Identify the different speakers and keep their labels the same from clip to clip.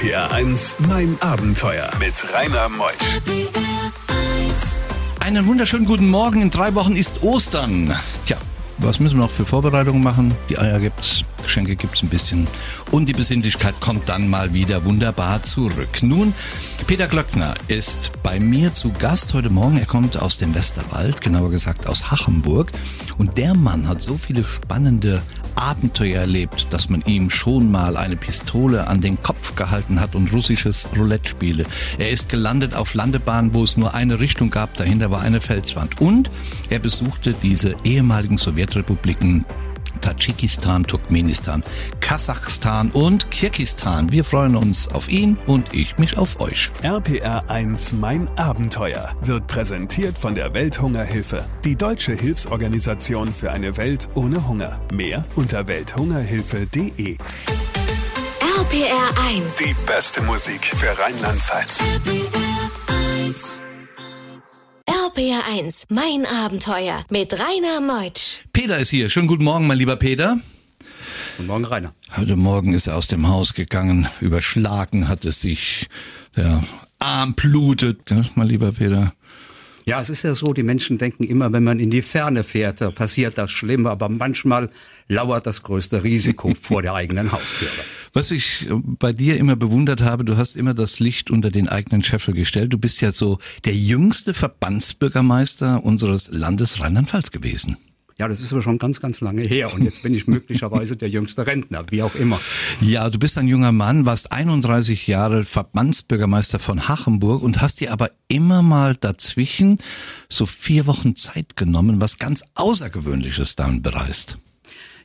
Speaker 1: RPR 1, mein Abenteuer mit Rainer Meusch.
Speaker 2: Einen wunderschönen guten Morgen. In drei Wochen ist Ostern. Tja, was müssen wir noch für Vorbereitungen machen? Die Eier gibt's, Geschenke gibt's ein bisschen. Und die Besinnlichkeit kommt dann mal wieder wunderbar zurück. Nun, Peter Glöckner ist bei mir zu Gast heute Morgen. Er kommt aus dem Westerwald, genauer gesagt aus Hachenburg. Und der Mann hat so viele spannende Abenteuer erlebt, dass man ihm schon mal eine Pistole an den Kopf gehalten hat und russisches Roulette spiele. Er ist gelandet auf Landebahnen, wo es nur eine Richtung gab, dahinter war eine Felswand. Und er besuchte diese ehemaligen Sowjetrepubliken Tadschikistan, Turkmenistan, Kasachstan und Kirgistan. Wir freuen uns auf ihn und ich mich auf euch.
Speaker 1: RPR 1 Mein Abenteuer wird präsentiert von der Welthungerhilfe, die deutsche Hilfsorganisation für eine Welt ohne Hunger. Mehr unter welthungerhilfe.de.
Speaker 3: RPR 1.
Speaker 1: Die beste Musik für Rheinland-Pfalz.
Speaker 3: RPR 1, mein Abenteuer mit Rainer Meutsch.
Speaker 2: Peter ist hier. Schönen guten Morgen, mein lieber Peter.
Speaker 4: Guten Morgen, Rainer.
Speaker 2: Heute Morgen ist er aus dem Haus gegangen. Überschlagen hat es sich. Der Arm blutet. Ja, mein lieber Peter.
Speaker 4: Ja, es ist ja so, die Menschen denken immer, wenn man in die Ferne fährt, da passiert das Schlimme, aber manchmal lauert das größte Risiko vor der eigenen Haustüre.
Speaker 2: Was ich äh, bei dir immer bewundert habe, du hast immer das Licht unter den eigenen Scheffel gestellt. Du bist ja so der jüngste Verbandsbürgermeister unseres Landes Rheinland-Pfalz gewesen.
Speaker 4: Ja, das ist aber schon ganz, ganz lange her und jetzt bin ich möglicherweise der jüngste Rentner, wie auch immer.
Speaker 2: Ja, du bist ein junger Mann, warst 31 Jahre Verbandsbürgermeister von Hachenburg und hast dir aber immer mal dazwischen so vier Wochen Zeit genommen, was ganz Außergewöhnliches dann bereist.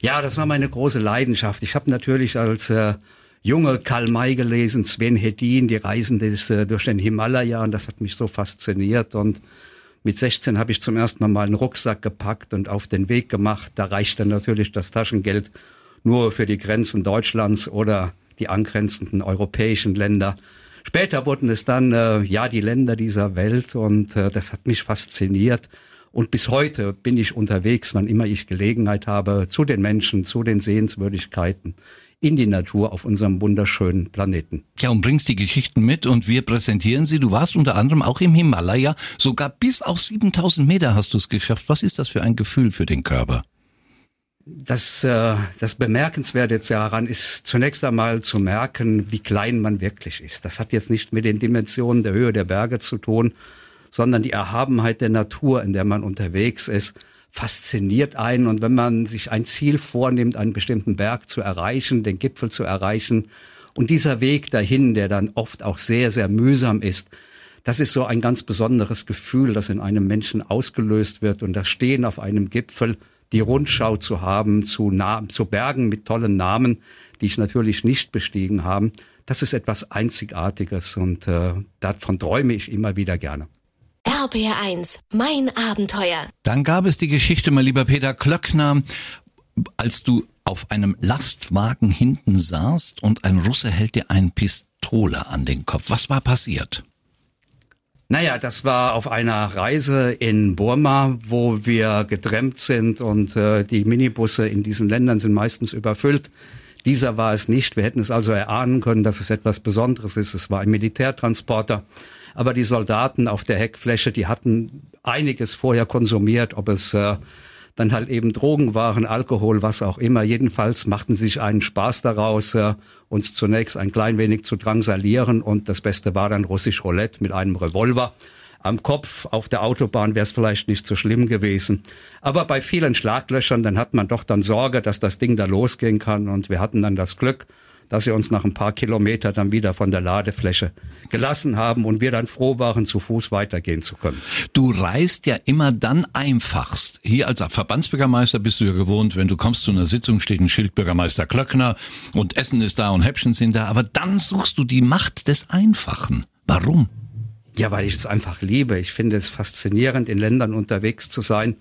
Speaker 4: Ja, das war meine große Leidenschaft. Ich habe natürlich als äh, junge Karl May gelesen, Sven Hedin, die Reisen des, äh, durch den Himalaya und das hat mich so fasziniert und mit 16 habe ich zum ersten Mal einen Rucksack gepackt und auf den Weg gemacht. Da reichte natürlich das Taschengeld nur für die Grenzen Deutschlands oder die angrenzenden europäischen Länder. Später wurden es dann äh, ja die Länder dieser Welt und äh, das hat mich fasziniert. Und bis heute bin ich unterwegs, wann immer ich Gelegenheit habe, zu den Menschen, zu den Sehenswürdigkeiten in die Natur auf unserem wunderschönen Planeten.
Speaker 2: Ja, und bringst die Geschichten mit und wir präsentieren sie. Du warst unter anderem auch im Himalaya, sogar bis auf 7000 Meter hast du es geschafft. Was ist das für ein Gefühl für den Körper?
Speaker 4: Das, äh, das Bemerkenswerte jetzt daran ist zunächst einmal zu merken, wie klein man wirklich ist. Das hat jetzt nicht mit den Dimensionen der Höhe der Berge zu tun, sondern die Erhabenheit der Natur, in der man unterwegs ist, fasziniert einen. Und wenn man sich ein Ziel vornimmt, einen bestimmten Berg zu erreichen, den Gipfel zu erreichen, und dieser Weg dahin, der dann oft auch sehr, sehr mühsam ist, das ist so ein ganz besonderes Gefühl, das in einem Menschen ausgelöst wird. Und das Stehen auf einem Gipfel, die Rundschau zu haben zu, Na zu Bergen mit tollen Namen, die ich natürlich nicht bestiegen habe, das ist etwas Einzigartiges und äh, davon träume ich immer wieder gerne.
Speaker 3: RPR 1, mein Abenteuer.
Speaker 2: Dann gab es die Geschichte, mein lieber Peter Klöckner, als du auf einem Lastwagen hinten saßt und ein Russe hält dir eine Pistole an den Kopf. Was war passiert?
Speaker 4: Naja, das war auf einer Reise in Burma, wo wir getrennt sind und äh, die Minibusse in diesen Ländern sind meistens überfüllt. Dieser war es nicht. Wir hätten es also erahnen können, dass es etwas Besonderes ist. Es war ein Militärtransporter. Aber die Soldaten auf der Heckfläche, die hatten einiges vorher konsumiert, ob es äh, dann halt eben Drogen waren, Alkohol, was auch immer. Jedenfalls machten sie sich einen Spaß daraus, äh, uns zunächst ein klein wenig zu drangsalieren. Und das Beste war dann russisch Roulette mit einem Revolver am Kopf. Auf der Autobahn wäre es vielleicht nicht so schlimm gewesen. Aber bei vielen Schlaglöchern, dann hat man doch dann Sorge, dass das Ding da losgehen kann. Und wir hatten dann das Glück, dass sie uns nach ein paar Kilometer dann wieder von der Ladefläche gelassen haben und wir dann froh waren, zu Fuß weitergehen zu können.
Speaker 2: Du reist ja immer dann einfachst. Hier als Verbandsbürgermeister bist du ja gewohnt, wenn du kommst zu einer Sitzung, steht ein Schild Bürgermeister Klöckner und Essen ist da und Häppchen sind da, aber dann suchst du die Macht des Einfachen. Warum?
Speaker 4: Ja, weil ich es einfach liebe. Ich finde es faszinierend, in Ländern unterwegs zu sein,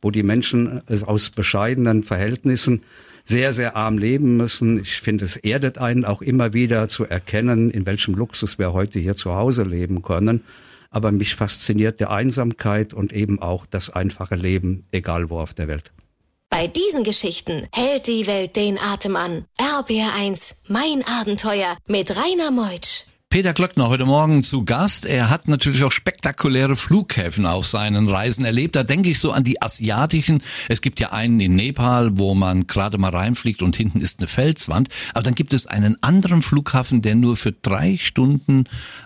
Speaker 4: wo die Menschen aus bescheidenen Verhältnissen sehr, sehr arm leben müssen. Ich finde, es erdet einen auch immer wieder zu erkennen, in welchem Luxus wir heute hier zu Hause leben können. Aber mich fasziniert der Einsamkeit und eben auch das einfache Leben, egal wo auf der Welt.
Speaker 3: Bei diesen Geschichten hält die Welt den Atem an. RBR1, mein Abenteuer mit Rainer Meutsch.
Speaker 2: Peter Glöckner heute Morgen zu Gast. Er hat natürlich auch spektakuläre Flughäfen auf seinen Reisen erlebt. Da denke ich so an die asiatischen. Es gibt ja einen in Nepal, wo man gerade mal reinfliegt und hinten ist eine Felswand. Aber dann gibt es einen anderen Flughafen, der nur für drei Stunden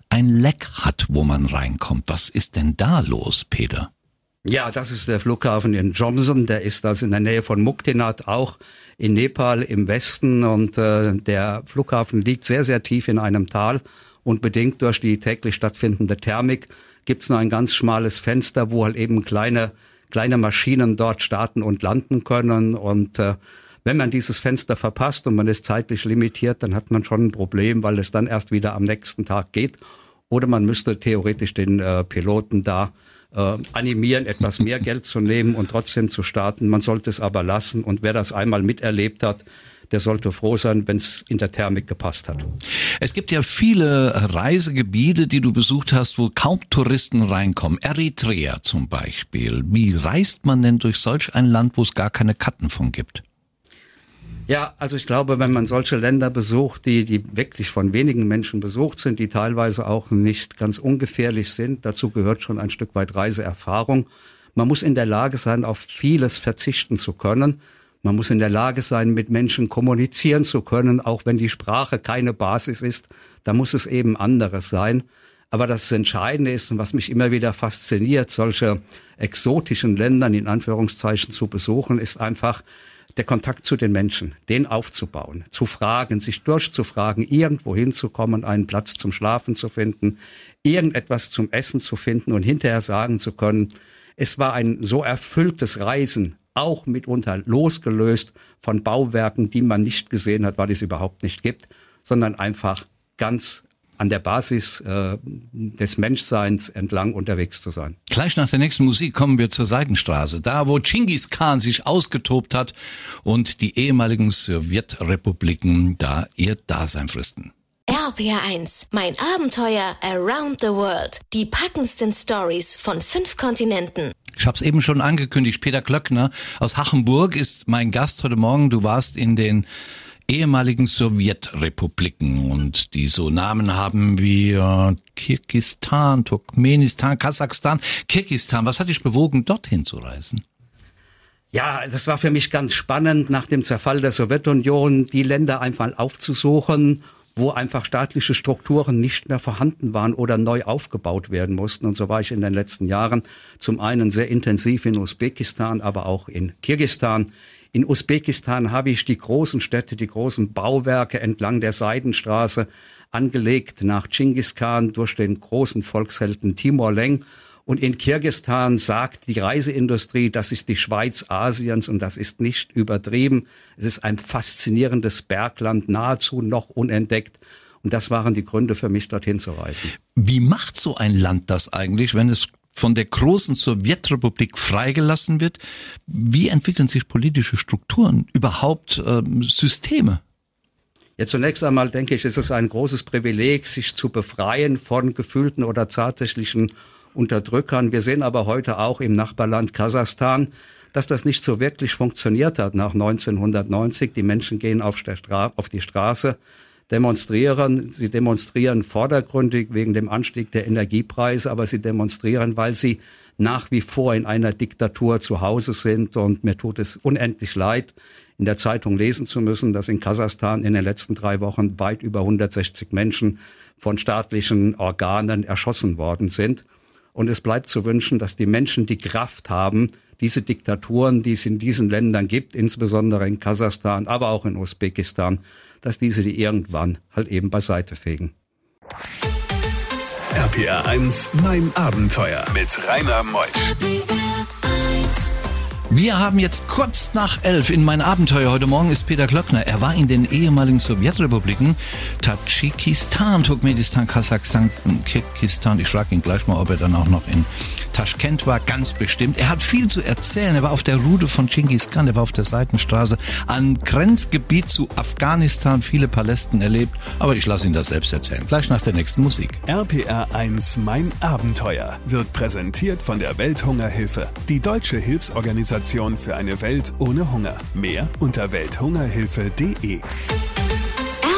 Speaker 2: ein Leck hat, wo man reinkommt. Was ist denn da los, Peter?
Speaker 4: Ja, das ist der Flughafen in Johnson. Der ist das in der Nähe von Muktinat, auch in Nepal im Westen. Und äh, der Flughafen liegt sehr, sehr tief in einem Tal und bedingt durch die täglich stattfindende Thermik gibt es nur ein ganz schmales Fenster, wo halt eben kleine, kleine Maschinen dort starten und landen können. Und äh, wenn man dieses Fenster verpasst und man ist zeitlich limitiert, dann hat man schon ein Problem, weil es dann erst wieder am nächsten Tag geht. Oder man müsste theoretisch den äh, Piloten da äh, animieren, etwas mehr Geld zu nehmen und trotzdem zu starten. Man sollte es aber lassen. Und wer das einmal miterlebt hat, der sollte froh sein, wenn es in der Thermik gepasst hat.
Speaker 2: Es gibt ja viele Reisegebiete, die du besucht hast, wo kaum Touristen reinkommen. Eritrea zum Beispiel. Wie reist man denn durch solch ein Land, wo es gar keine Karten von gibt?
Speaker 4: Ja, also ich glaube, wenn man solche Länder besucht, die, die wirklich von wenigen Menschen besucht sind, die teilweise auch nicht ganz ungefährlich sind, dazu gehört schon ein Stück weit Reiseerfahrung. Man muss in der Lage sein, auf vieles verzichten zu können. Man muss in der Lage sein, mit Menschen kommunizieren zu können, auch wenn die Sprache keine Basis ist. Da muss es eben anderes sein. Aber das Entscheidende ist und was mich immer wieder fasziniert, solche exotischen Ländern in Anführungszeichen zu besuchen, ist einfach der Kontakt zu den Menschen, den aufzubauen, zu fragen, sich durchzufragen, irgendwo hinzukommen, einen Platz zum Schlafen zu finden, irgendetwas zum Essen zu finden und hinterher sagen zu können, es war ein so erfülltes Reisen, auch mitunter losgelöst von Bauwerken, die man nicht gesehen hat, weil es überhaupt nicht gibt, sondern einfach ganz an der Basis äh, des Menschseins entlang unterwegs zu sein.
Speaker 2: Gleich nach der nächsten Musik kommen wir zur Seidenstraße, da wo Genghis Khan sich ausgetobt hat und die ehemaligen Sowjetrepubliken da ihr Dasein fristen.
Speaker 3: RPR1, mein Abenteuer Around the World. Die packendsten Stories von fünf Kontinenten.
Speaker 2: Ich habe es eben schon angekündigt. Peter Klöckner aus Hachenburg ist mein Gast heute Morgen. Du warst in den ehemaligen Sowjetrepubliken und die so Namen haben wie äh, Kirgistan, Turkmenistan, Kasachstan, Kirgistan. Was hat dich bewogen, dorthin zu reisen?
Speaker 4: Ja, das war für mich ganz spannend, nach dem Zerfall der Sowjetunion die Länder einfach aufzusuchen wo einfach staatliche Strukturen nicht mehr vorhanden waren oder neu aufgebaut werden mussten. Und so war ich in den letzten Jahren zum einen sehr intensiv in Usbekistan, aber auch in Kirgistan. In Usbekistan habe ich die großen Städte, die großen Bauwerke entlang der Seidenstraße angelegt nach Genghis Khan durch den großen Volkshelden Timor Leng und in Kirgistan sagt die Reiseindustrie, das ist die Schweiz Asiens und das ist nicht übertrieben. Es ist ein faszinierendes Bergland, nahezu noch unentdeckt. Und das waren die Gründe für mich, dorthin zu reisen.
Speaker 2: Wie macht so ein Land das eigentlich, wenn es von der großen Sowjetrepublik freigelassen wird? Wie entwickeln sich politische Strukturen, überhaupt äh, Systeme?
Speaker 4: Ja, zunächst einmal denke ich, ist es ein großes Privileg, sich zu befreien von gefühlten oder tatsächlichen Unterdrückern. Wir sehen aber heute auch im Nachbarland Kasachstan, dass das nicht so wirklich funktioniert hat nach 1990. Die Menschen gehen auf, auf die Straße, demonstrieren. Sie demonstrieren vordergründig wegen dem Anstieg der Energiepreise, aber sie demonstrieren, weil sie nach wie vor in einer Diktatur zu Hause sind. Und mir tut es unendlich leid, in der Zeitung lesen zu müssen, dass in Kasachstan in den letzten drei Wochen weit über 160 Menschen von staatlichen Organen erschossen worden sind. Und es bleibt zu wünschen, dass die Menschen die Kraft haben, diese Diktaturen, die es in diesen Ländern gibt, insbesondere in Kasachstan, aber auch in Usbekistan, dass diese die irgendwann halt eben beiseite fegen.
Speaker 1: RPR 1, mein Abenteuer mit Rainer Meusch.
Speaker 2: Wir haben jetzt kurz nach elf in mein Abenteuer. Heute Morgen ist Peter Klöckner. Er war in den ehemaligen Sowjetrepubliken Tadschikistan, Turkmenistan, Kasachstan, Kirgistan. Ich frage ihn gleich mal, ob er dann auch noch in Taschkent war, ganz bestimmt. Er hat viel zu erzählen. Er war auf der Rude von Genghis Khan, er war auf der Seitenstraße, an Grenzgebiet zu Afghanistan, viele Palästen erlebt. Aber ich lasse ihn das selbst erzählen. Gleich nach der nächsten Musik.
Speaker 1: RPR 1 Mein Abenteuer wird präsentiert von der Welthungerhilfe, die deutsche Hilfsorganisation für eine Welt ohne Hunger. Mehr unter welthungerhilfe.de.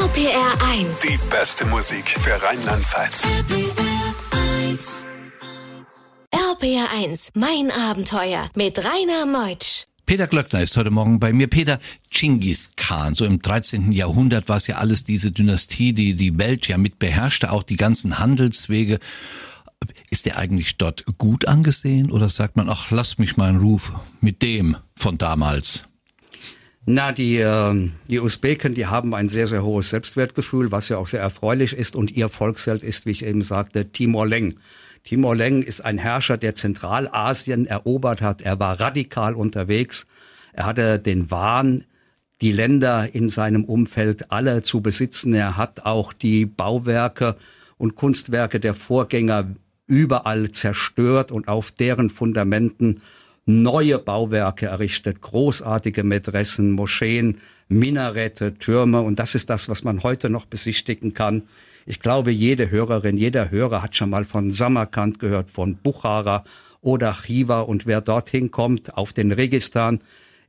Speaker 3: RPR 1.
Speaker 1: Die beste Musik für Rheinland-Pfalz.
Speaker 3: RPR 1, mein Abenteuer mit Rainer Meutsch.
Speaker 2: Peter Glöckner ist heute Morgen bei mir. Peter, Genghis Khan, so im 13. Jahrhundert war es ja alles diese Dynastie, die die Welt ja mit beherrschte, auch die ganzen Handelswege. Ist der eigentlich dort gut angesehen oder sagt man, ach, lass mich in Ruf mit dem von damals?
Speaker 4: Na, die, äh, die Usbeken, die haben ein sehr, sehr hohes Selbstwertgefühl, was ja auch sehr erfreulich ist. Und ihr Volksheld ist, wie ich eben sagte, Timor Leng. Timor Leng ist ein Herrscher, der Zentralasien erobert hat. Er war radikal unterwegs. Er hatte den Wahn, die Länder in seinem Umfeld alle zu besitzen. Er hat auch die Bauwerke und Kunstwerke der Vorgänger überall zerstört und auf deren Fundamenten neue Bauwerke errichtet, großartige Mätressen, Moscheen, Minarette, Türme und das ist das, was man heute noch besichtigen kann. Ich glaube, jede Hörerin, jeder Hörer hat schon mal von Samarkand gehört, von Bukhara oder Chiva und wer dorthin kommt auf den Registan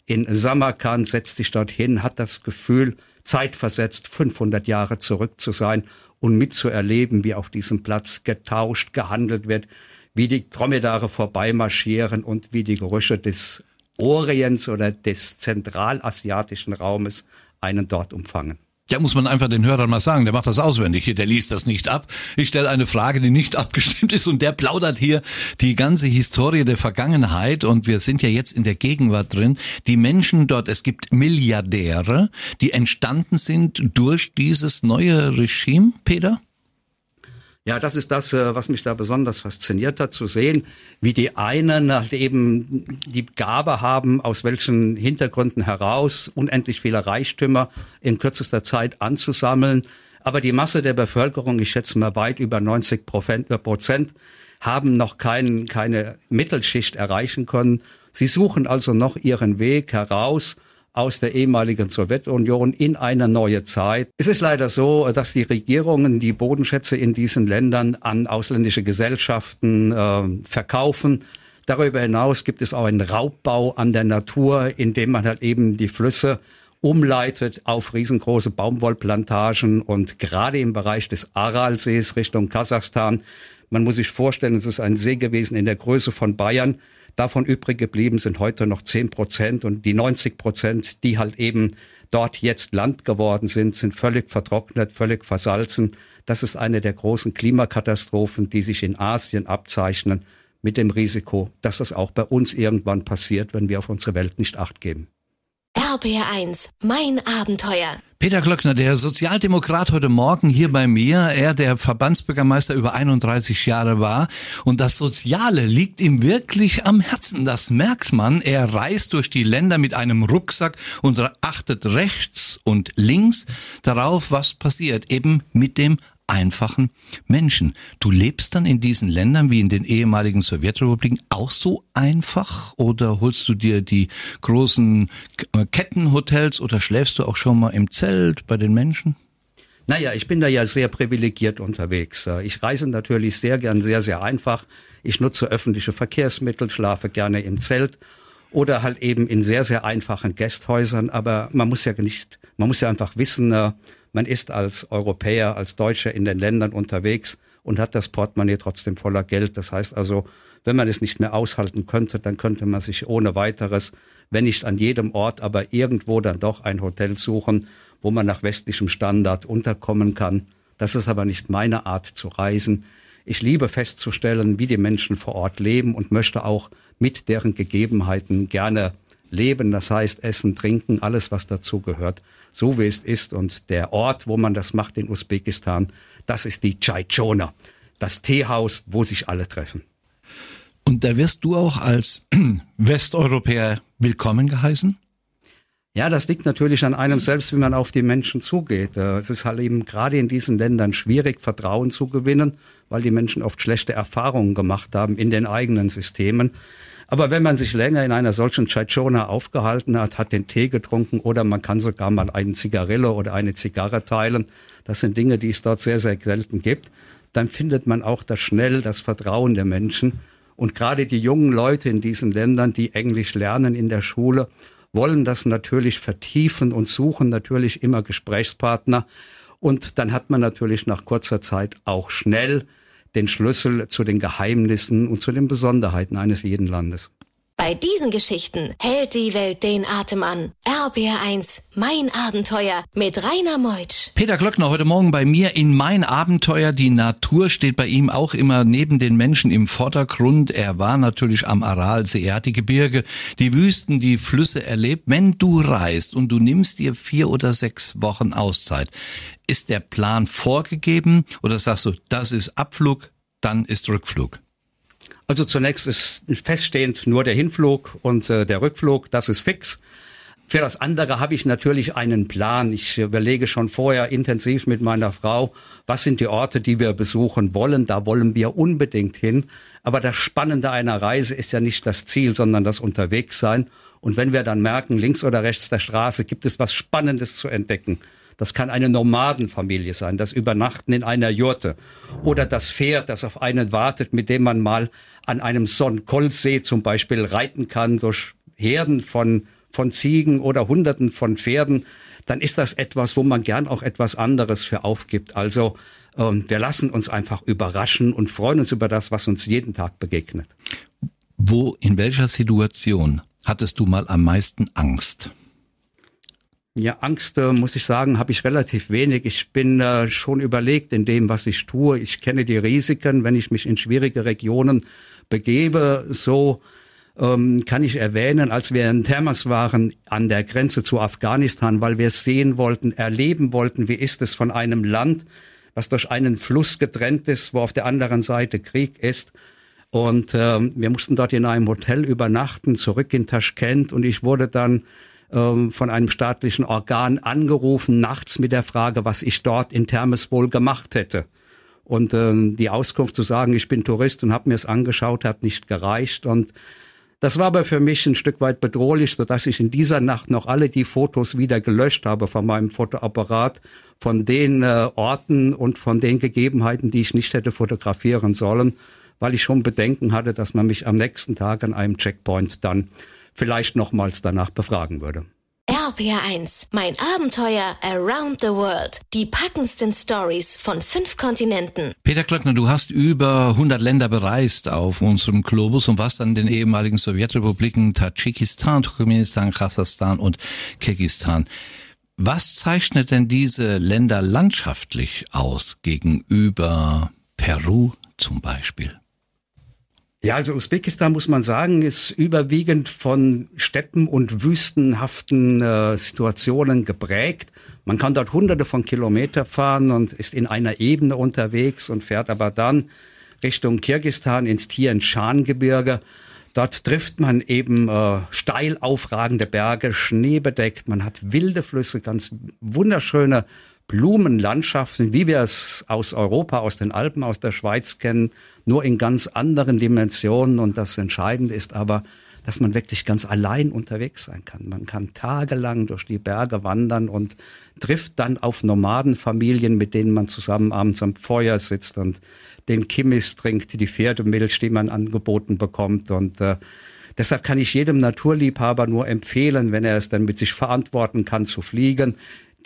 Speaker 4: in Samarkand, setzt sich dorthin, hat das Gefühl, zeitversetzt 500 Jahre zurück zu sein und mitzuerleben, wie auf diesem Platz getauscht, gehandelt wird, wie die Dromedare vorbeimarschieren und wie die Gerüche des Orients oder des zentralasiatischen Raumes einen dort umfangen.
Speaker 2: Ja, muss man einfach den Hörern mal sagen, der macht das auswendig hier, der liest das nicht ab. Ich stelle eine Frage, die nicht abgestimmt ist und der plaudert hier die ganze Historie der Vergangenheit und wir sind ja jetzt in der Gegenwart drin. Die Menschen dort, es gibt Milliardäre, die entstanden sind durch dieses neue Regime, Peter?
Speaker 4: Ja, das ist das, äh, was mich da besonders fasziniert hat, zu sehen, wie die einen halt eben die Gabe haben, aus welchen Hintergründen heraus unendlich viele Reichtümer in kürzester Zeit anzusammeln. Aber die Masse der Bevölkerung, ich schätze mal weit über 90 äh, Prozent, haben noch kein, keine Mittelschicht erreichen können. Sie suchen also noch ihren Weg heraus aus der ehemaligen Sowjetunion in eine neue Zeit. Es ist leider so, dass die Regierungen die Bodenschätze in diesen Ländern an ausländische Gesellschaften äh, verkaufen. Darüber hinaus gibt es auch einen Raubbau an der Natur, indem man halt eben die Flüsse umleitet auf riesengroße Baumwollplantagen und gerade im Bereich des Aralsees Richtung Kasachstan. Man muss sich vorstellen, es ist ein See gewesen in der Größe von Bayern. Davon übrig geblieben sind heute noch 10 Prozent und die 90 Prozent, die halt eben dort jetzt Land geworden sind, sind völlig vertrocknet, völlig versalzen. Das ist eine der großen Klimakatastrophen, die sich in Asien abzeichnen, mit dem Risiko, dass das auch bei uns irgendwann passiert, wenn wir auf unsere Welt nicht acht geben.
Speaker 3: RBR1, mein Abenteuer.
Speaker 2: Peter Glöckner, der Sozialdemokrat heute Morgen hier bei mir, er der Verbandsbürgermeister über 31 Jahre war und das Soziale liegt ihm wirklich am Herzen. Das merkt man. Er reist durch die Länder mit einem Rucksack und achtet rechts und links darauf, was passiert, eben mit dem einfachen Menschen. Du lebst dann in diesen Ländern wie in den ehemaligen Sowjetrepubliken auch so einfach oder holst du dir die großen äh, Kettenhotels oder schläfst du auch schon mal im Zelt bei den Menschen?
Speaker 4: Naja, ich bin da ja sehr privilegiert unterwegs. Ich reise natürlich sehr gern, sehr, sehr einfach. Ich nutze öffentliche Verkehrsmittel, schlafe gerne im Zelt oder halt eben in sehr, sehr einfachen Gästhäusern. Aber man muss ja nicht, man muss ja einfach wissen, äh, man ist als Europäer, als Deutscher in den Ländern unterwegs und hat das Portemonnaie trotzdem voller Geld. Das heißt also, wenn man es nicht mehr aushalten könnte, dann könnte man sich ohne weiteres, wenn nicht an jedem Ort, aber irgendwo dann doch ein Hotel suchen, wo man nach westlichem Standard unterkommen kann. Das ist aber nicht meine Art zu reisen. Ich liebe festzustellen, wie die Menschen vor Ort leben und möchte auch mit deren Gegebenheiten gerne leben. Das heißt, essen, trinken, alles, was dazu gehört so wie es ist. Und der Ort, wo man das macht in Usbekistan, das ist die Chaichona, das Teehaus, wo sich alle treffen.
Speaker 2: Und da wirst du auch als Westeuropäer willkommen geheißen?
Speaker 4: Ja, das liegt natürlich an einem selbst, wie man auf die Menschen zugeht. Äh, es ist halt eben gerade in diesen Ländern schwierig, Vertrauen zu gewinnen, weil die Menschen oft schlechte Erfahrungen gemacht haben in den eigenen Systemen. Aber wenn man sich länger in einer solchen Chaichona aufgehalten hat, hat den Tee getrunken oder man kann sogar mal einen Zigarillo oder eine Zigarre teilen, das sind Dinge, die es dort sehr, sehr selten gibt, dann findet man auch das schnell das Vertrauen der Menschen. Und gerade die jungen Leute in diesen Ländern, die Englisch lernen in der Schule, wollen das natürlich vertiefen und suchen natürlich immer Gesprächspartner. Und dann hat man natürlich nach kurzer Zeit auch schnell den Schlüssel zu den Geheimnissen und zu den Besonderheiten eines jeden Landes.
Speaker 3: Bei diesen Geschichten hält die Welt den Atem an. RBR1, mein Abenteuer mit Rainer Meutsch.
Speaker 2: Peter Glöckner heute Morgen bei mir in Mein Abenteuer. Die Natur steht bei ihm auch immer neben den Menschen im Vordergrund. Er war natürlich am Aralsee. Er hat die Gebirge, die Wüsten, die Flüsse erlebt. Wenn du reist und du nimmst dir vier oder sechs Wochen Auszeit, ist der Plan vorgegeben oder sagst du, das ist Abflug, dann ist Rückflug?
Speaker 4: Also zunächst ist feststehend nur der Hinflug und äh, der Rückflug, das ist fix. Für das andere habe ich natürlich einen Plan. Ich überlege schon vorher intensiv mit meiner Frau, was sind die Orte, die wir besuchen wollen. Da wollen wir unbedingt hin. Aber das Spannende einer Reise ist ja nicht das Ziel, sondern das Unterwegssein. Und wenn wir dann merken, links oder rechts der Straße gibt es was Spannendes zu entdecken, das kann eine Nomadenfamilie sein, das Übernachten in einer Jurte oder das Pferd, das auf einen wartet, mit dem man mal an einem Sonnenkolsee zum Beispiel reiten kann durch Herden von, von Ziegen oder Hunderten von Pferden, dann ist das etwas, wo man gern auch etwas anderes für aufgibt. Also ähm, wir lassen uns einfach überraschen und freuen uns über das, was uns jeden Tag begegnet.
Speaker 2: Wo, in welcher Situation hattest du mal am meisten Angst?
Speaker 4: Ja, Angst, äh, muss ich sagen, habe ich relativ wenig. Ich bin äh, schon überlegt in dem, was ich tue. Ich kenne die Risiken, wenn ich mich in schwierige Regionen begebe. So ähm, kann ich erwähnen, als wir in Termas waren an der Grenze zu Afghanistan, weil wir sehen wollten, erleben wollten, wie ist es von einem Land, was durch einen Fluss getrennt ist, wo auf der anderen Seite Krieg ist. Und ähm, wir mussten dort in einem Hotel übernachten, zurück in Taschkent. Und ich wurde dann ähm, von einem staatlichen Organ angerufen, nachts mit der Frage, was ich dort in Termes wohl gemacht hätte. Und ähm, die Auskunft zu sagen, ich bin Tourist und habe mir es angeschaut, hat nicht gereicht. Und das war aber für mich ein Stück weit bedrohlich, sodass ich in dieser Nacht noch alle die Fotos wieder gelöscht habe von meinem Fotoapparat, von den äh, Orten und von den Gegebenheiten, die ich nicht hätte fotografieren sollen, weil ich schon Bedenken hatte, dass man mich am nächsten Tag an einem Checkpoint dann vielleicht nochmals danach befragen würde.
Speaker 3: RPR1, mein Abenteuer around the world. Die packendsten Stories von fünf Kontinenten.
Speaker 2: Peter Klöckner, du hast über 100 Länder bereist auf unserem Globus und warst dann in den ehemaligen Sowjetrepubliken Tadschikistan, Turkmenistan, Kasachstan und Kirgistan. Was zeichnet denn diese Länder landschaftlich aus gegenüber Peru zum Beispiel?
Speaker 4: Ja, also Usbekistan muss man sagen, ist überwiegend von Steppen und wüstenhaften äh, Situationen geprägt. Man kann dort hunderte von Kilometer fahren und ist in einer Ebene unterwegs und fährt aber dann Richtung Kirgistan ins Tian Shan Gebirge. Dort trifft man eben äh, steil aufragende Berge, schneebedeckt. Man hat wilde Flüsse, ganz wunderschöne Blumenlandschaften, wie wir es aus Europa, aus den Alpen, aus der Schweiz kennen, nur in ganz anderen Dimensionen. Und das Entscheidende ist aber, dass man wirklich ganz allein unterwegs sein kann. Man kann tagelang durch die Berge wandern und trifft dann auf Nomadenfamilien, mit denen man zusammen abends am Feuer sitzt und den Kimmis trinkt, die Pferdemilch, die man angeboten bekommt. Und äh, deshalb kann ich jedem Naturliebhaber nur empfehlen, wenn er es dann mit sich verantworten kann, zu fliegen,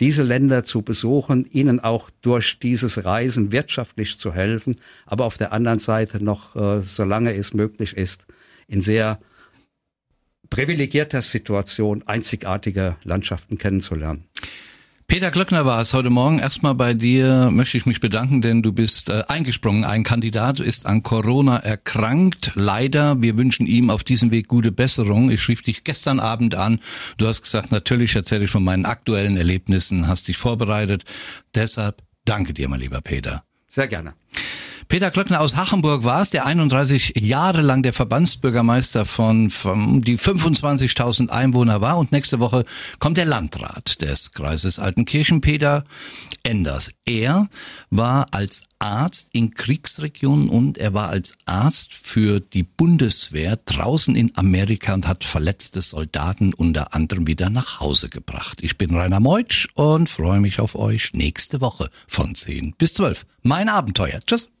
Speaker 4: diese Länder zu besuchen, ihnen auch durch dieses Reisen wirtschaftlich zu helfen, aber auf der anderen Seite noch, äh, solange es möglich ist, in sehr privilegierter Situation einzigartige Landschaften kennenzulernen.
Speaker 2: Peter Glöckner war es heute Morgen. Erstmal bei dir möchte ich mich bedanken, denn du bist äh, eingesprungen. Ein Kandidat ist an Corona erkrankt. Leider. Wir wünschen ihm auf diesem Weg gute Besserung. Ich schrieb dich gestern Abend an. Du hast gesagt, natürlich erzähle ich von meinen aktuellen Erlebnissen, hast dich vorbereitet. Deshalb danke dir, mein lieber Peter.
Speaker 4: Sehr gerne.
Speaker 2: Peter Klöckner aus Hachenburg war es, der 31 Jahre lang der Verbandsbürgermeister von, von die 25.000 Einwohner war. Und nächste Woche kommt der Landrat des Kreises Altenkirchen, Peter Enders. Er war als Arzt in Kriegsregionen und er war als Arzt für die Bundeswehr draußen in Amerika und hat verletzte Soldaten unter anderem wieder nach Hause gebracht. Ich bin Rainer Meutsch und freue mich auf euch nächste Woche von 10 bis 12. Mein Abenteuer. Tschüss.